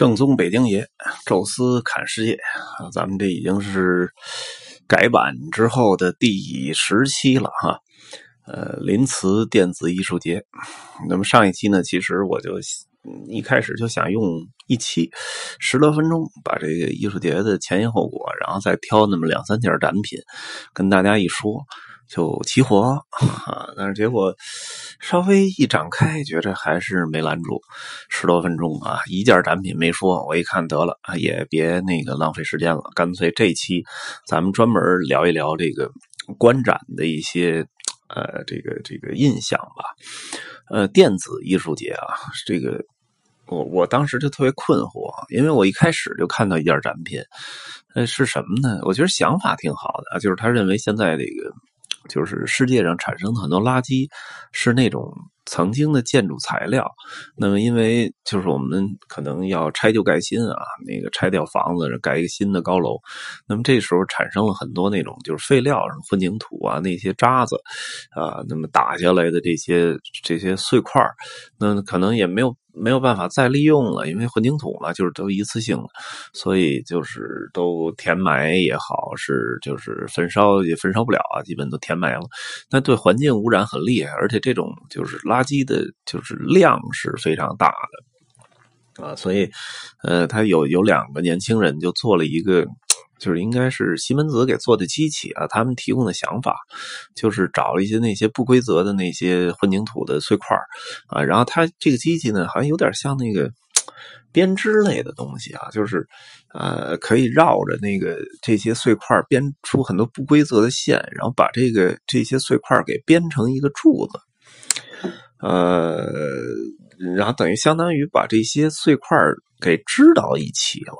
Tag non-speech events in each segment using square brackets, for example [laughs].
正宗北京爷，宙斯侃世界！咱们这已经是改版之后的第十期了哈。呃，临淄电子艺术节。那么上一期呢，其实我就一开始就想用一期十多分钟，把这个艺术节的前因后果，然后再挑那么两三件展品，跟大家一说。就齐活 [laughs] 啊！但是结果稍微一展开，觉着还是没拦住。十多分钟啊，一件展品没说。我一看得了，也别那个浪费时间了，干脆这期咱们专门聊一聊这个观展的一些呃这个这个印象吧。呃，电子艺术节啊，这个我我当时就特别困惑，因为我一开始就看到一件展品，呃，是什么呢？我觉得想法挺好的，就是他认为现在这个。就是世界上产生的很多垃圾，是那种曾经的建筑材料。那么，因为就是我们可能要拆旧盖新啊，那个拆掉房子，盖一个新的高楼。那么这时候产生了很多那种就是废料，混凝土啊，那些渣子啊，那么打下来的这些这些碎块那可能也没有。没有办法再利用了，因为混凝土嘛，就是都一次性的，所以就是都填埋也好，是就是焚烧也焚烧不了啊，基本都填埋了。那对环境污染很厉害，而且这种就是垃圾的，就是量是非常大的啊。所以，呃，他有有两个年轻人就做了一个。就是应该是西门子给做的机器啊，他们提供的想法就是找了一些那些不规则的那些混凝土的碎块啊，然后它这个机器呢，好像有点像那个编织类的东西啊，就是呃可以绕着那个这些碎块编出很多不规则的线，然后把这个这些碎块给编成一个柱子，呃。然后等于相当于把这些碎块给织到一起了，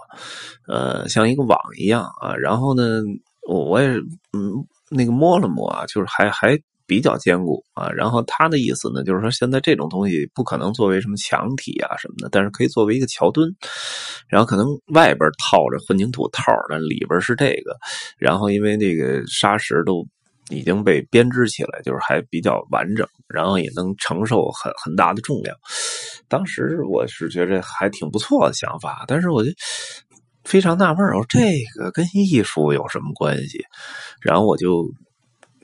呃，像一个网一样啊。然后呢，我我也嗯那个摸了摸啊，就是还还比较坚固啊。然后他的意思呢，就是说现在这种东西不可能作为什么墙体啊什么的，但是可以作为一个桥墩。然后可能外边套着混凝土套的，里边是这个。然后因为那个砂石都。已经被编织起来，就是还比较完整，然后也能承受很很大的重量。当时我是觉得还挺不错的想法，但是我就非常纳闷我说这个跟艺术有什么关系？然后我就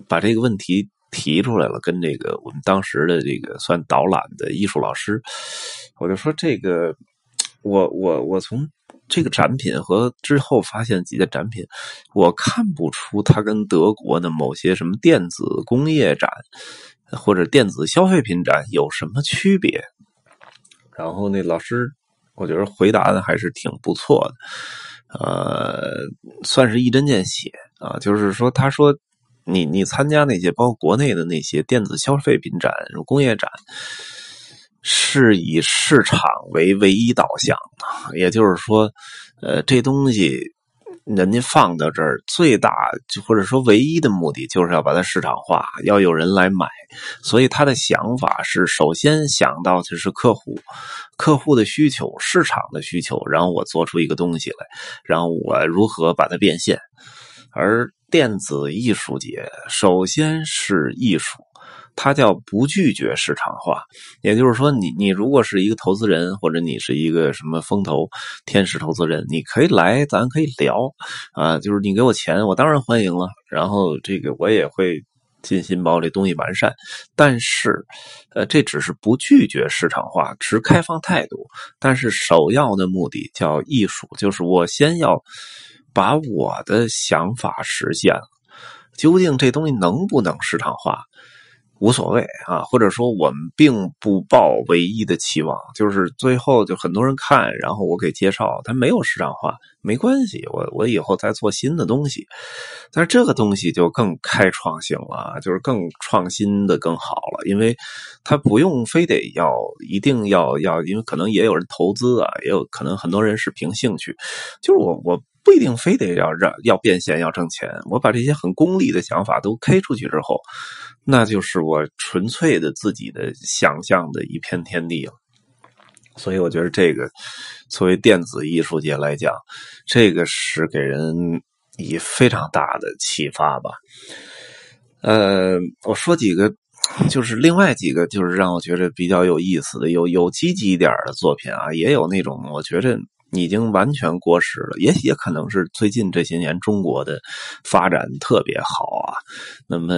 把这个问题提出来了，跟这个我们当时的这个算导览的艺术老师，我就说这个，我我我从。这个展品和之后发现几件展品，我看不出它跟德国的某些什么电子工业展或者电子消费品展有什么区别。然后那老师，我觉得回答的还是挺不错的，呃，算是一针见血啊。就是说，他说你你参加那些包括国内的那些电子消费品展、工业展。是以市场为唯一导向，也就是说，呃，这东西人家放到这儿，最大或者说唯一的目的就是要把它市场化，要有人来买。所以他的想法是，首先想到的是客户，客户的需求，市场的需求，然后我做出一个东西来，然后我如何把它变现。而电子艺术节首先是艺术。它叫不拒绝市场化，也就是说，你你如果是一个投资人，或者你是一个什么风投、天使投资人，你可以来，咱可以聊啊，就是你给我钱，我当然欢迎了。然后这个我也会尽心把这东西完善，但是，呃，这只是不拒绝市场化，持开放态度。但是首要的目的叫艺术，就是我先要把我的想法实现了，究竟这东西能不能市场化？无所谓啊，或者说我们并不抱唯一的期望，就是最后就很多人看，然后我给介绍，它没有市场化，没关系，我我以后再做新的东西，但是这个东西就更开创性了，就是更创新的更好了，因为它不用非得要一定要要，因为可能也有人投资啊，也有可能很多人是凭兴趣，就是我我。不一定非得要让要变现要挣钱，我把这些很功利的想法都 K 出去之后，那就是我纯粹的自己的想象的一片天地了。所以我觉得这个作为电子艺术界来讲，这个是给人以非常大的启发吧。呃，我说几个，就是另外几个，就是让我觉得比较有意思的，有有积极一点的作品啊，也有那种我觉得。已经完全过时了，也也可能是最近这些年中国的发展特别好啊，那么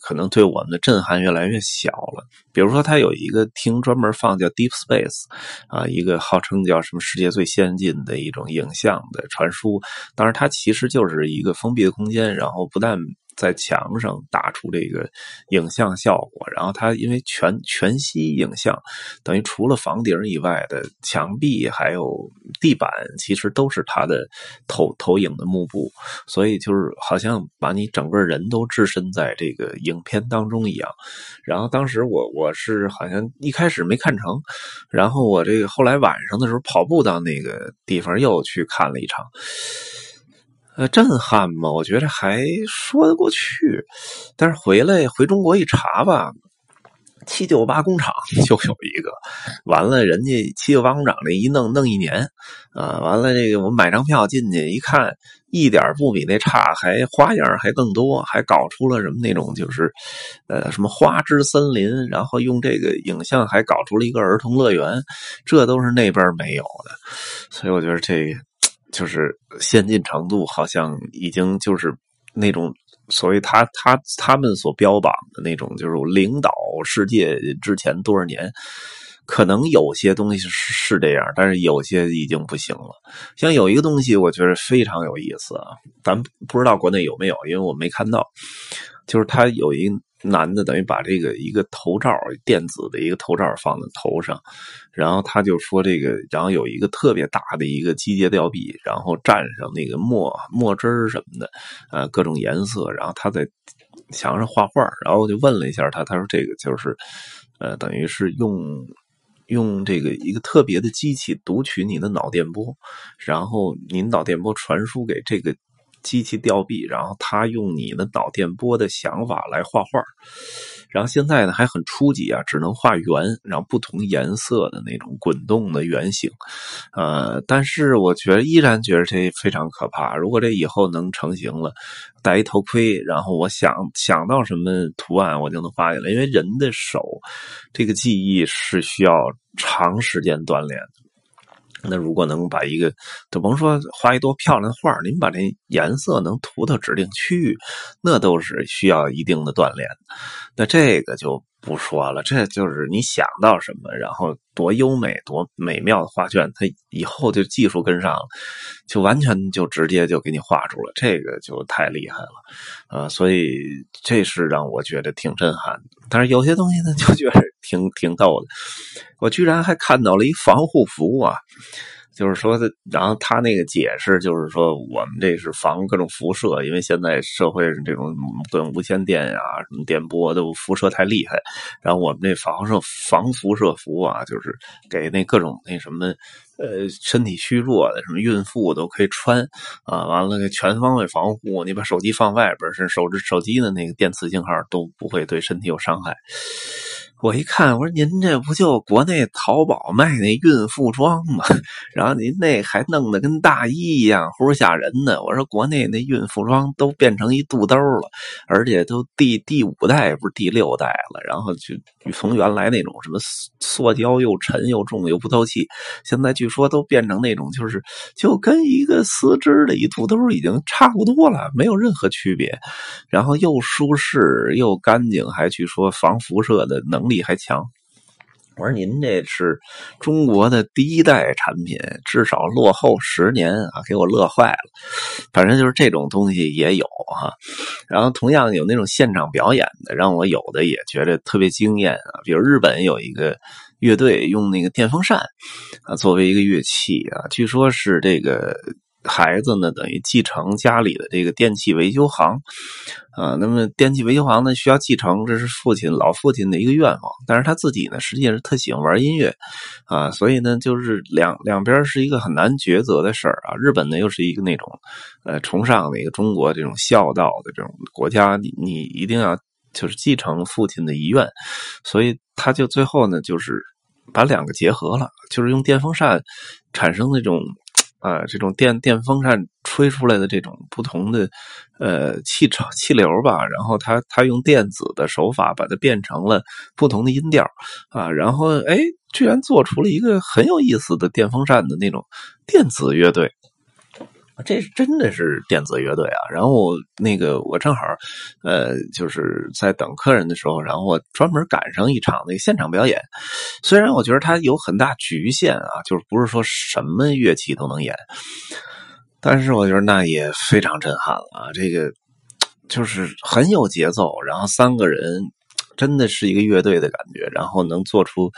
可能对我们的震撼越来越小了。比如说，它有一个厅专门放叫 Deep Space，啊，一个号称叫什么世界最先进的一种影像的传输，当然它其实就是一个封闭的空间，然后不但。在墙上打出这个影像效果，然后它因为全全息影像，等于除了房顶以外的墙壁还有地板，其实都是它的投投影的幕布，所以就是好像把你整个人都置身在这个影片当中一样。然后当时我我是好像一开始没看成，然后我这个后来晚上的时候跑步到那个地方又去看了一场。呃，震撼嘛，我觉得还说得过去，但是回来回中国一查吧，七九八工厂就有一个，完了人家七九八工厂这一弄弄一年，啊，完了这个我买张票进去一看，一点不比那差，还花样还更多，还搞出了什么那种就是，呃，什么花之森林，然后用这个影像还搞出了一个儿童乐园，这都是那边没有的，所以我觉得这。就是先进程度，好像已经就是那种所谓他他他们所标榜的那种，就是领导世界之前多少年，可能有些东西是是这样，但是有些已经不行了。像有一个东西，我觉得非常有意思啊，咱不知道国内有没有，因为我没看到，就是他有一个。男的等于把这个一个头罩，电子的一个头罩放在头上，然后他就说这个，然后有一个特别大的一个机械吊臂，然后蘸上那个墨墨汁什么的，呃，各种颜色，然后他在墙上画画，然后我就问了一下他，他说这个就是，呃，等于是用用这个一个特别的机器读取你的脑电波，然后您脑电波传输给这个。机器吊臂，然后他用你的脑电波的想法来画画，然后现在呢还很初级啊，只能画圆，然后不同颜色的那种滚动的圆形，呃，但是我觉得依然觉得这非常可怕。如果这以后能成型了，戴一头盔，然后我想想到什么图案，我就能画下来。因为人的手这个记忆是需要长时间锻炼的。那如果能把一个，就甭说画一多漂亮的画，您把这颜色能涂到指定区域，那都是需要一定的锻炼。那这个就不说了，这就是你想到什么，然后多优美、多美妙的画卷，它以后就技术跟上了，就完全就直接就给你画出了，这个就太厉害了啊！所以这是让我觉得挺震撼的。但是有些东西呢，就觉得挺挺逗的。我居然还看到了一防护服啊！就是说，然后他那个解释就是说，我们这是防各种辐射，因为现在社会这种各种无线电呀、什么电波都辐射太厉害。然后我们这防射防辐射服啊，就是给那各种那什么呃身体虚弱的什么孕妇都可以穿啊。完了，全方位防护，你把手机放外边，是手手机的那个电磁信号都不会对身体有伤害。我一看，我说您这不就国内淘宝卖那孕妇装吗？[laughs] 然后您那还弄得跟大衣一样，齁吓人呢。我说国内那孕妇装都变成一肚兜了，而且都第第五代不是第六代了。然后就从原来那种什么塑胶又沉又重又不透气，现在据说都变成那种就是就跟一个丝织的一肚兜已经差不多了，没有任何区别。然后又舒适又干净，还据说防辐射的能力。力还强，我说您这是中国的第一代产品，至少落后十年啊，给我乐坏了。反正就是这种东西也有哈，然后同样有那种现场表演的，让我有的也觉得特别惊艳啊。比如日本有一个乐队用那个电风扇啊作为一个乐器啊，据说是这个。孩子呢，等于继承家里的这个电器维修行，啊，那么电器维修行呢，需要继承，这是父亲老父亲的一个愿望。但是他自己呢，实际上是特喜欢玩音乐，啊，所以呢，就是两两边是一个很难抉择的事儿啊。日本呢，又是一个那种，呃，崇尚的一个中国这种孝道的这种国家，你你一定要就是继承父亲的遗愿，所以他就最后呢，就是把两个结合了，就是用电风扇产生那种。啊，这种电电风扇吹出来的这种不同的呃气潮气流吧，然后它它用电子的手法把它变成了不同的音调啊，然后哎，居然做出了一个很有意思的电风扇的那种电子乐队。这真的是电子乐队啊！然后那个我正好，呃，就是在等客人的时候，然后我专门赶上一场那个现场表演。虽然我觉得它有很大局限啊，就是不是说什么乐器都能演，但是我觉得那也非常震撼了啊！这个就是很有节奏，然后三个人真的是一个乐队的感觉，然后能做出。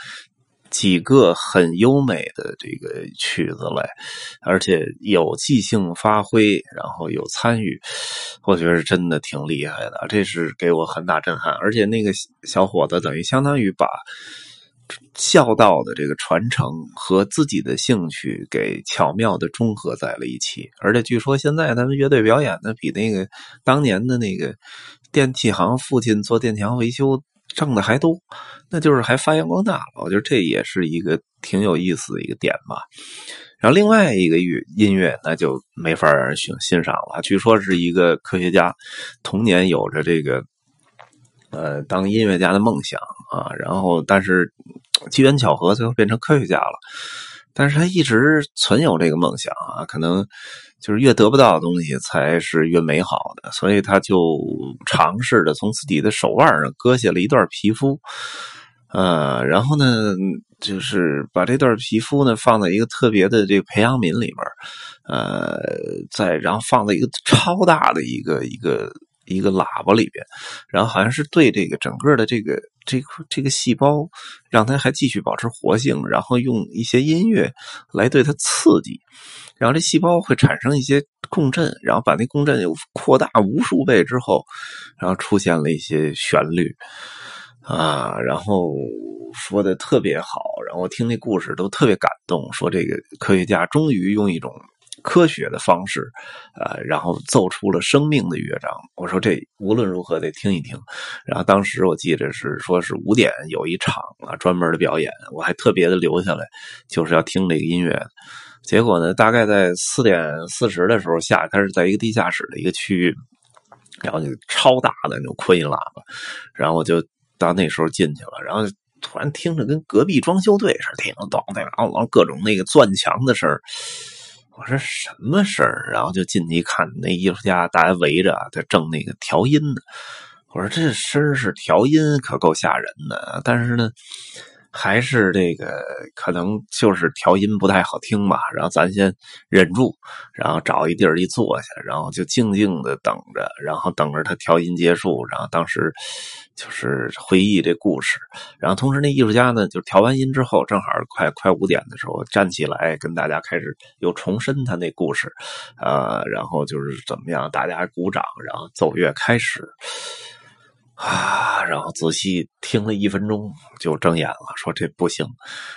几个很优美的这个曲子来，而且有即兴发挥，然后有参与，我觉得是真的挺厉害的。这是给我很大震撼。而且那个小伙子等于相当于把孝道的这个传承和自己的兴趣给巧妙的中和在了一起。而且据说现在他们乐队表演的比那个当年的那个电器行父亲做电器维修。挣的还多，那就是还发扬光大了。我觉得这也是一个挺有意思的一个点吧。然后另外一个乐音乐，那就没法让人欣欣赏了。据说是一个科学家，童年有着这个呃当音乐家的梦想啊，然后但是机缘巧合，最后变成科学家了。但是他一直存有这个梦想啊，可能就是越得不到的东西才是越美好的，所以他就尝试着从自己的手腕上割下了一段皮肤，呃，然后呢，就是把这段皮肤呢放在一个特别的这个培养皿里面，呃，再然后放在一个超大的一个一个。一个喇叭里边，然后好像是对这个整个的这个这个这个细胞，让它还继续保持活性，然后用一些音乐来对它刺激，然后这细胞会产生一些共振，然后把那共振又扩大无数倍之后，然后出现了一些旋律啊，然后说的特别好，然后我听那故事都特别感动，说这个科学家终于用一种。科学的方式，呃，然后奏出了生命的乐章。我说这无论如何得听一听。然后当时我记得是说是五点有一场啊专门的表演，我还特别的留下来，就是要听这个音乐。结果呢，大概在四点四十的时候下，它是在一个地下室的一个区域，然后就超大的那种扩音喇叭，然后我就到那时候进去了，然后突然听着跟隔壁装修队似的，听咚咚咚各种那个钻墙的声儿。我说什么事儿？然后就进去一看，那艺术家大家围着，在正那个调音呢。我说这声是调音，可够吓人的。但是呢。还是这个可能就是调音不太好听吧，然后咱先忍住，然后找一地儿一坐下，然后就静静的等着，然后等着他调音结束，然后当时就是回忆这故事，然后同时那艺术家呢，就调完音之后，正好快快五点的时候站起来跟大家开始又重申他那故事，呃，然后就是怎么样，大家鼓掌，然后奏乐开始。啊，然后仔细听了一分钟，就睁眼了，说这不行，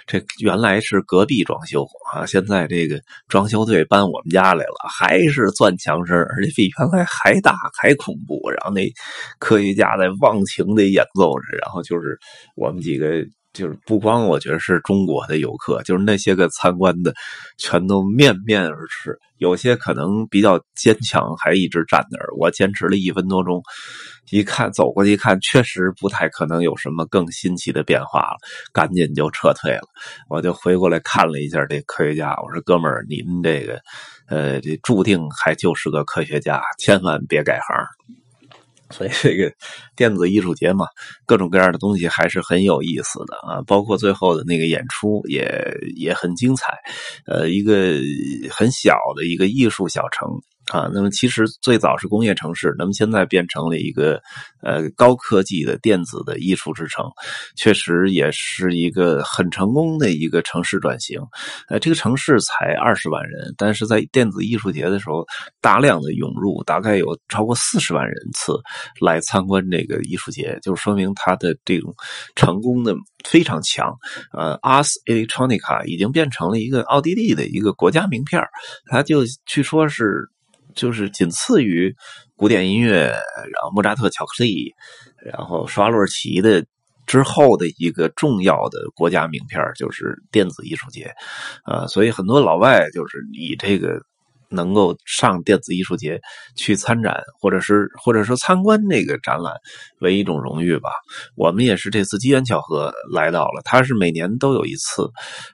这原来是隔壁装修啊，现在这个装修队搬我们家来了，还是钻墙声，而且比原来还大还恐怖。然后那科学家在忘情的演奏着，然后就是我们几个。就是不光我觉得是中国的游客，就是那些个参观的，全都面面而赤。有些可能比较坚强，还一直站那儿。我坚持了一分多钟，一看走过去一看，确实不太可能有什么更新奇的变化了，赶紧就撤退了。我就回过来看了一下这科学家，我说：“哥们儿，您这个，呃，这注定还就是个科学家，千万别改行。”所以这个电子艺术节嘛，各种各样的东西还是很有意思的啊，包括最后的那个演出也也很精彩，呃，一个很小的一个艺术小城。啊，那么其实最早是工业城市，那么现在变成了一个呃高科技的电子的艺术之城，确实也是一个很成功的一个城市转型。呃，这个城市才二十万人，但是在电子艺术节的时候，大量的涌入，大概有超过四十万人次来参观这个艺术节，就说明它的这种成功的非常强。呃，Ars Electronica 已经变成了一个奥地利的一个国家名片它就据说是。就是仅次于古典音乐，然后莫扎特、巧克力，然后刷洛奇的之后的一个重要的国家名片就是电子艺术节，啊，所以很多老外就是以这个。能够上电子艺术节去参展，或者是或者说参观这个展览，为一种荣誉吧。我们也是这次机缘巧合来到了，它是每年都有一次。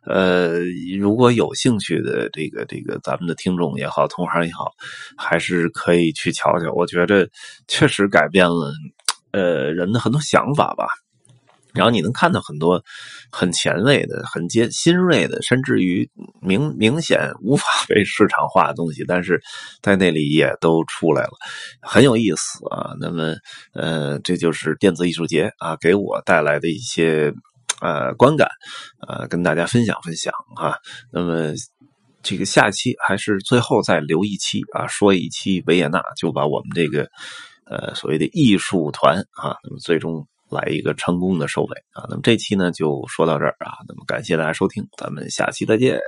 呃，如果有兴趣的这个这个咱们的听众也好，同行也好，还是可以去瞧瞧。我觉得确实改变了呃人的很多想法吧。然后你能看到很多很前卫的、很尖新锐的，甚至于明明显无法 [laughs] 被市场化的东西，但是在那里也都出来了，很有意思啊。那么，呃，这就是电子艺术节啊，给我带来的一些呃观感，呃，跟大家分享分享啊。那么，这个下期还是最后再留一期啊，说一期维也纳，就把我们这个呃所谓的艺术团啊，那么最终。来一个成功的收尾啊！那么这期呢就说到这儿啊，那么感谢大家收听，咱们下期再见。